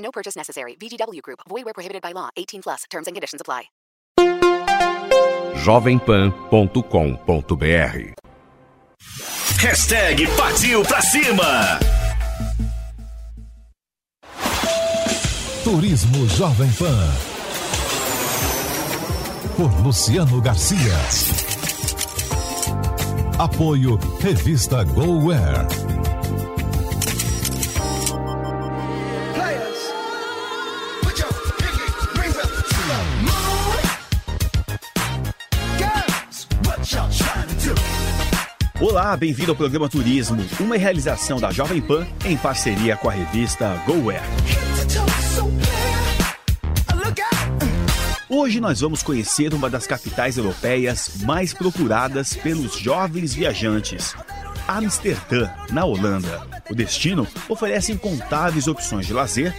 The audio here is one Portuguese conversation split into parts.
No purchase necessary. VGW Group. Void where prohibited by law. 18 plus. Terms and conditions apply. jovempan.com.br Hashtag Partiu Pra Cima. Turismo Jovem Pan. Por Luciano Garcia. Apoio Revista GoWare. Olá, bem-vindo ao programa Turismo, uma realização da Jovem Pan em parceria com a revista GoWare. Hoje nós vamos conhecer uma das capitais europeias mais procuradas pelos jovens viajantes, Amsterdã, na Holanda. O destino oferece incontáveis opções de lazer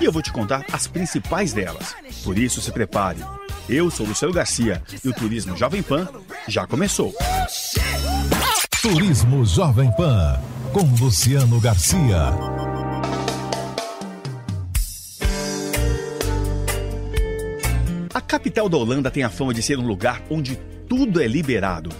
e eu vou te contar as principais delas. Por isso, se prepare. Eu sou Luciano Garcia e o Turismo Jovem Pan já começou. Turismo Jovem Pan. Com Luciano Garcia. A capital da Holanda tem a fama de ser um lugar onde tudo é liberado.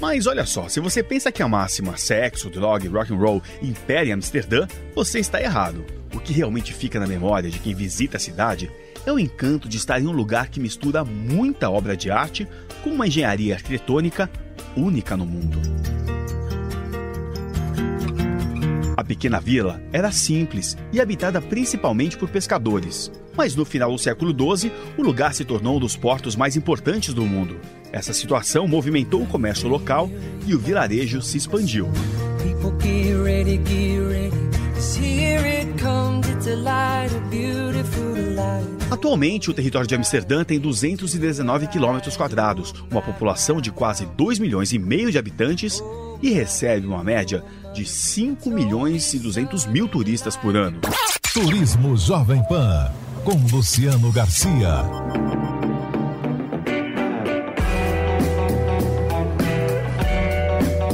Mas olha só, se você pensa que a máxima sexo, droga rock and roll impera em Amsterdã, você está errado. O que realmente fica na memória de quem visita a cidade é o encanto de estar em um lugar que mistura muita obra de arte com uma engenharia arquitetônica única no mundo. A pequena vila era simples e habitada principalmente por pescadores. Mas no final do século XII, o lugar se tornou um dos portos mais importantes do mundo. Essa situação movimentou o comércio local e o vilarejo se expandiu. Atualmente, o território de Amsterdã tem 219 quilômetros quadrados, uma população de quase 2 milhões e meio de habitantes e recebe uma média de 5 milhões e 200 mil turistas por ano. Turismo Jovem Pan. Com Luciano Garcia.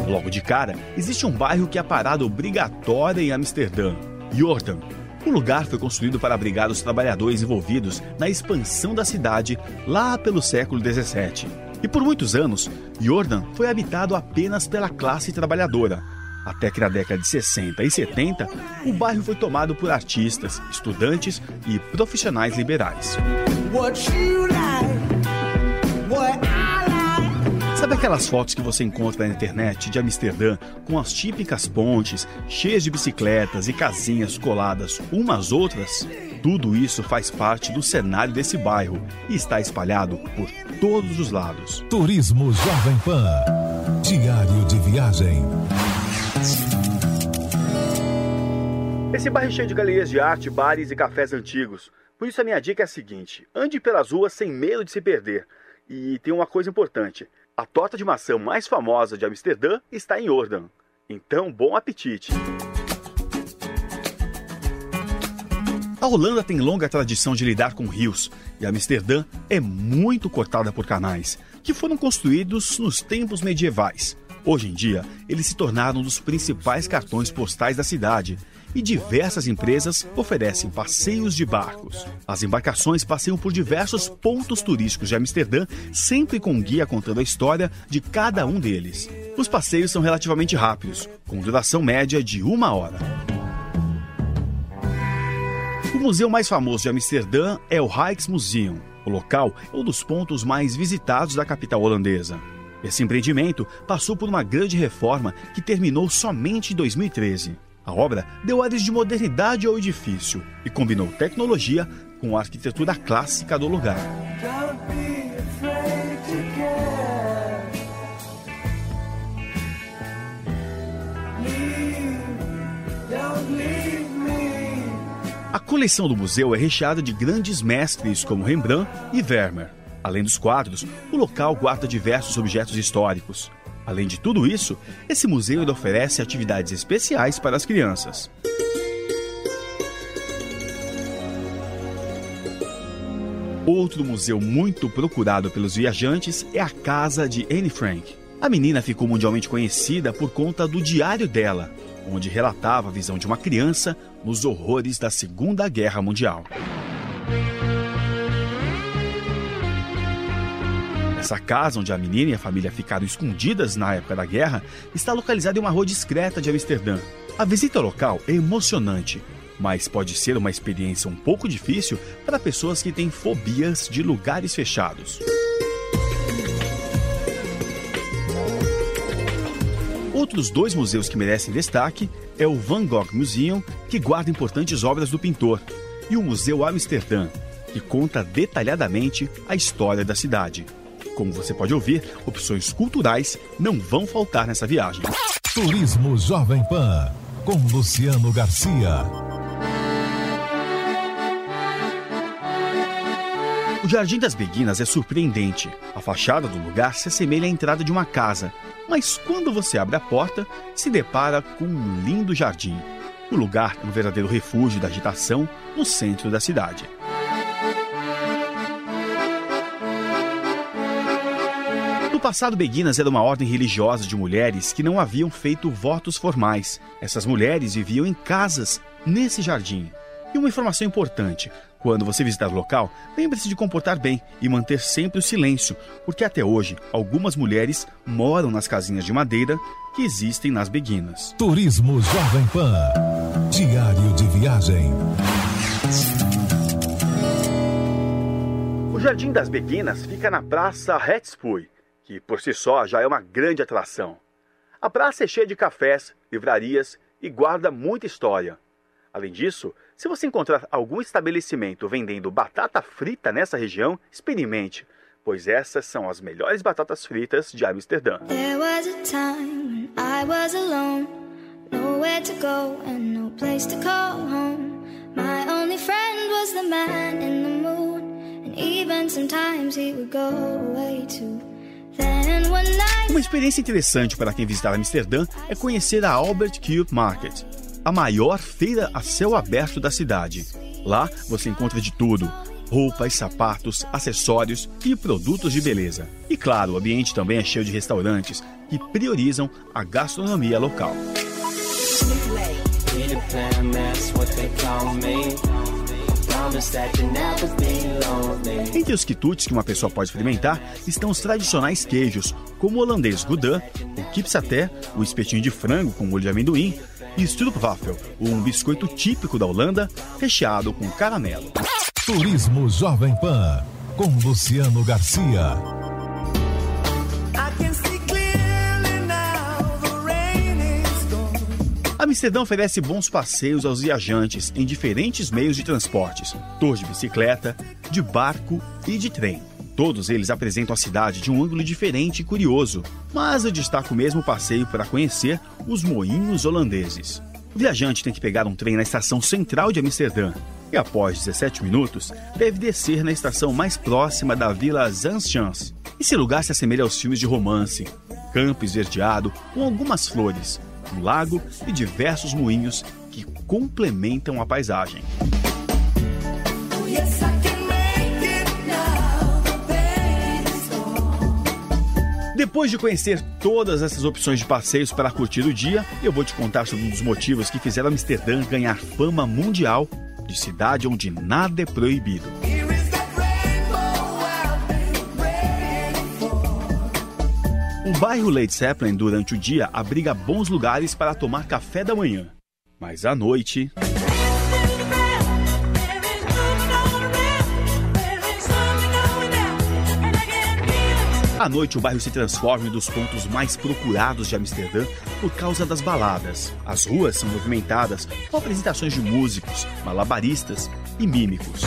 Logo de cara, existe um bairro que é a parada obrigatória em Amsterdã, Jordan. O lugar foi construído para abrigar os trabalhadores envolvidos na expansão da cidade lá pelo século 17. E por muitos anos, Jordan foi habitado apenas pela classe trabalhadora. Até que na década de 60 e 70, o bairro foi tomado por artistas, estudantes e profissionais liberais. Sabe aquelas fotos que você encontra na internet de Amsterdã com as típicas pontes cheias de bicicletas e casinhas coladas umas às outras? Tudo isso faz parte do cenário desse bairro e está espalhado por todos os lados. Turismo Jovem Pan. Diário de viagem. Esse bairro é cheio de galerias de arte, bares e cafés antigos. Por isso a minha dica é a seguinte: ande pelas ruas sem medo de se perder. E tem uma coisa importante: a torta de maçã mais famosa de Amsterdã está em Jordan. Então, bom apetite! A Holanda tem longa tradição de lidar com rios e Amsterdã é muito cortada por canais, que foram construídos nos tempos medievais. Hoje em dia, eles se tornaram um dos principais cartões postais da cidade e diversas empresas oferecem passeios de barcos. As embarcações passeiam por diversos pontos turísticos de Amsterdã, sempre com um guia contando a história de cada um deles. Os passeios são relativamente rápidos, com duração média de uma hora. O museu mais famoso de Amsterdã é o Rijksmuseum. O local é um dos pontos mais visitados da capital holandesa. Esse empreendimento passou por uma grande reforma que terminou somente em 2013. A obra deu ares de modernidade ao edifício e combinou tecnologia com a arquitetura clássica do lugar. A coleção do museu é recheada de grandes mestres como Rembrandt e Vermeer. Além dos quadros, o local guarda diversos objetos históricos. Além de tudo isso, esse museu ainda oferece atividades especiais para as crianças. Outro museu muito procurado pelos viajantes é a casa de Anne Frank. A menina ficou mundialmente conhecida por conta do diário dela, onde relatava a visão de uma criança nos horrores da Segunda Guerra Mundial. Essa casa, onde a menina e a família ficaram escondidas na época da guerra, está localizada em uma rua discreta de Amsterdã. A visita ao local é emocionante, mas pode ser uma experiência um pouco difícil para pessoas que têm fobias de lugares fechados. Outros dois museus que merecem destaque é o Van Gogh Museum, que guarda importantes obras do pintor, e o Museu Amsterdã, que conta detalhadamente a história da cidade. Como você pode ouvir, opções culturais não vão faltar nessa viagem. Turismo Jovem Pan, com Luciano Garcia. O Jardim das Beguinas é surpreendente. A fachada do lugar se assemelha à entrada de uma casa, mas quando você abre a porta, se depara com um lindo jardim. O lugar é um verdadeiro refúgio da agitação no centro da cidade. No passado, Beguinas era uma ordem religiosa de mulheres que não haviam feito votos formais. Essas mulheres viviam em casas nesse jardim. E uma informação importante: quando você visitar o local, lembre-se de comportar bem e manter sempre o silêncio, porque até hoje algumas mulheres moram nas casinhas de madeira que existem nas Beguinas. Turismo Jovem Pan. Diário de viagem. O Jardim das Beguinas fica na Praça Hetspuy, que por si só já é uma grande atração. A praça é cheia de cafés, livrarias e guarda muita história. Além disso, se você encontrar algum estabelecimento vendendo batata frita nessa região, experimente, pois essas são as melhores batatas fritas de Amsterdã. Even sometimes he would go away too. Uma experiência interessante para quem visitar Amsterdã é conhecer a Albert Cube Market, a maior feira a céu aberto da cidade. Lá você encontra de tudo: roupas, sapatos, acessórios e produtos de beleza. E claro, o ambiente também é cheio de restaurantes que priorizam a gastronomia local. Entre os quitutes que uma pessoa pode experimentar estão os tradicionais queijos, como o holandês Gouda, o kipsaté, o espetinho de frango com molho de amendoim e stroopwafel, um biscoito típico da Holanda, recheado com caramelo. Turismo Jovem Pan, com Luciano Garcia. Amsterdã oferece bons passeios aos viajantes em diferentes meios de transportes: tour de bicicleta, de barco e de trem. Todos eles apresentam a cidade de um ângulo diferente e curioso, mas eu destaco mesmo passeio para conhecer os moinhos holandeses. O viajante tem que pegar um trem na estação central de Amsterdã e, após 17 minutos, deve descer na estação mais próxima da vila Zanschans. Esse lugar se assemelha aos filmes de romance: campo esverdeado com algumas flores, um lago e diversos moinhos que complementam a paisagem. Depois de conhecer todas essas opções de passeios para curtir o dia, eu vou te contar sobre um dos motivos que fizeram Amsterdã ganhar fama mundial de cidade onde nada é proibido. O bairro Lady Zeppelin durante o dia abriga bons lugares para tomar café da manhã. Mas à noite, à noite o bairro se transforma em um dos pontos mais procurados de Amsterdã por causa das baladas. As ruas são movimentadas com apresentações de músicos, malabaristas e mímicos.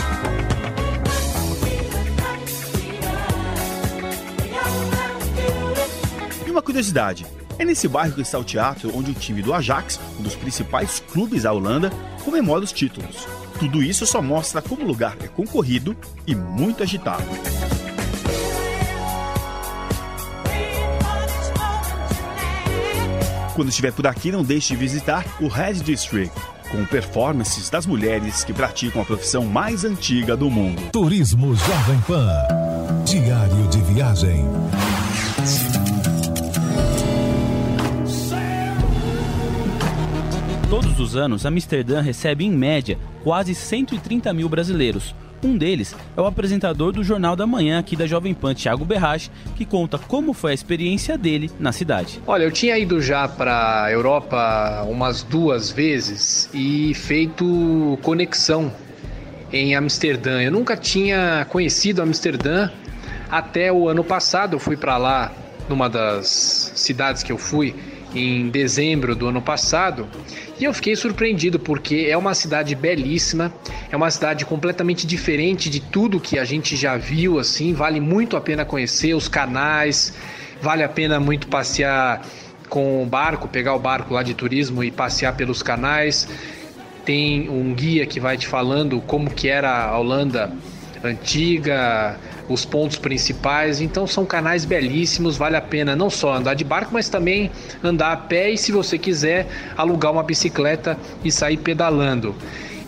E uma curiosidade: é nesse bairro que está o teatro onde o time do Ajax, um dos principais clubes da Holanda, comemora os títulos. Tudo isso só mostra como o lugar é concorrido e muito agitado. Quando estiver por aqui, não deixe de visitar o Red District, com performances das mulheres que praticam a profissão mais antiga do mundo. Turismo Jovem Pan. Diário de viagem. Todos os anos, Amsterdã recebe, em média, quase 130 mil brasileiros. Um deles é o apresentador do Jornal da Manhã aqui da Jovem Pan, Thiago Berrage, que conta como foi a experiência dele na cidade. Olha, eu tinha ido já para a Europa umas duas vezes e feito conexão em Amsterdã. Eu nunca tinha conhecido Amsterdã até o ano passado. Eu fui para lá numa das cidades que eu fui em dezembro do ano passado e eu fiquei surpreendido porque é uma cidade belíssima, é uma cidade completamente diferente de tudo que a gente já viu assim, vale muito a pena conhecer os canais, vale a pena muito passear com o barco, pegar o barco lá de turismo e passear pelos canais. Tem um guia que vai te falando como que era a Holanda antiga, os pontos principais. Então são canais belíssimos, vale a pena não só andar de barco, mas também andar a pé e se você quiser alugar uma bicicleta e sair pedalando.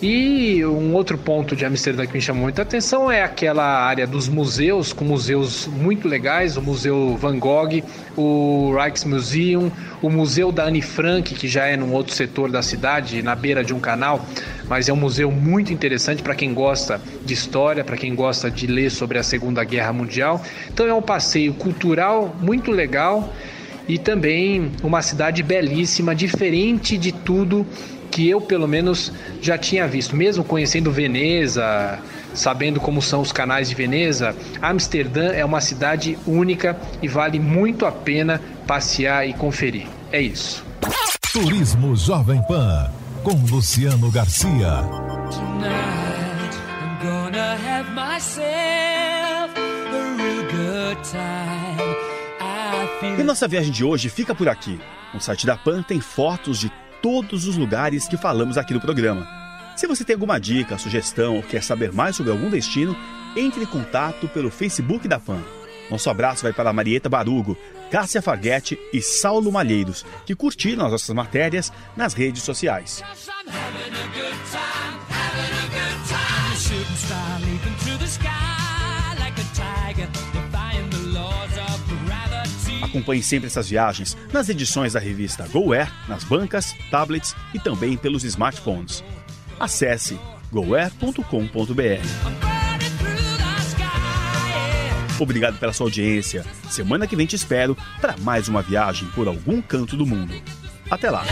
E um outro ponto de Amsterdã que me chamou muita atenção é aquela área dos museus, com museus muito legais, o Museu Van Gogh, o Rijksmuseum, o Museu da Anne Frank, que já é num outro setor da cidade, na beira de um canal, mas é um museu muito interessante para quem gosta de história, para quem gosta de ler sobre a Segunda Guerra Mundial. Então é um passeio cultural muito legal e também uma cidade belíssima, diferente de tudo que eu pelo menos já tinha visto, mesmo conhecendo Veneza, sabendo como são os canais de Veneza, Amsterdã é uma cidade única e vale muito a pena passear e conferir. É isso. Turismo Jovem Pan. Com Luciano Garcia. Tonight, I'm gonna have myself a real good time. I feel E nossa viagem de hoje fica por aqui. No site da PAN tem fotos de todos os lugares que falamos aqui no programa. Se você tem alguma dica, sugestão ou quer saber mais sobre algum destino, entre em contato pelo Facebook da PAN. Nosso abraço vai para Marieta Barugo, Cássia Farguete e Saulo Malheiros, que curtiram as nossas matérias nas redes sociais. Acompanhe sempre essas viagens nas edições da revista GoAir, nas bancas, tablets e também pelos smartphones. Acesse goair.com.br. Obrigado pela sua audiência. Semana que vem te espero para mais uma viagem por algum canto do mundo. Até lá!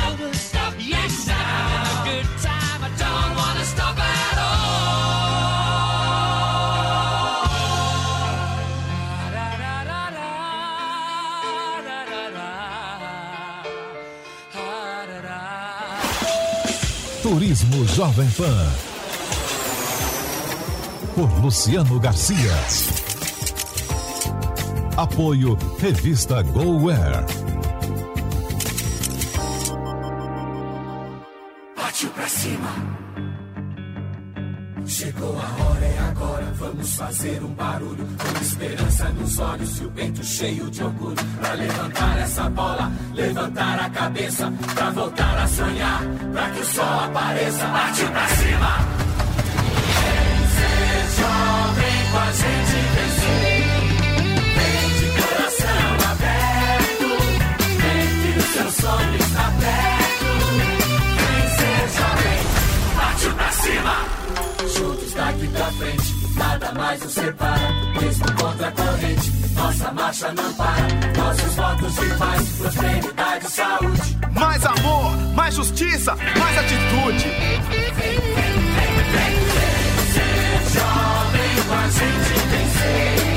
Turismo Jovem Pan. Por Luciano Garcia. Apoio Revista GoWare. Partiu pra cima. Chegou a hora. Fazer um barulho. Com esperança nos olhos e o peito cheio de orgulho. Pra levantar essa bola, levantar a cabeça. Pra voltar a sonhar, pra que o sol apareça. Partiu pra cima. Vem ser jovem com a gente vencer. Vem de coração aberto. Vem que o seu sonho está perto. Vem ser jovem, partiu pra cima. Juntos daqui pra frente, mais nos separa. Mesmo contra a corrente, nossa marcha não para. Nossos votos de paz, prosperidade e saúde. Mais amor, mais justiça, mais atitude. Vem, vem, vem, vem, vem ser jovem com a gente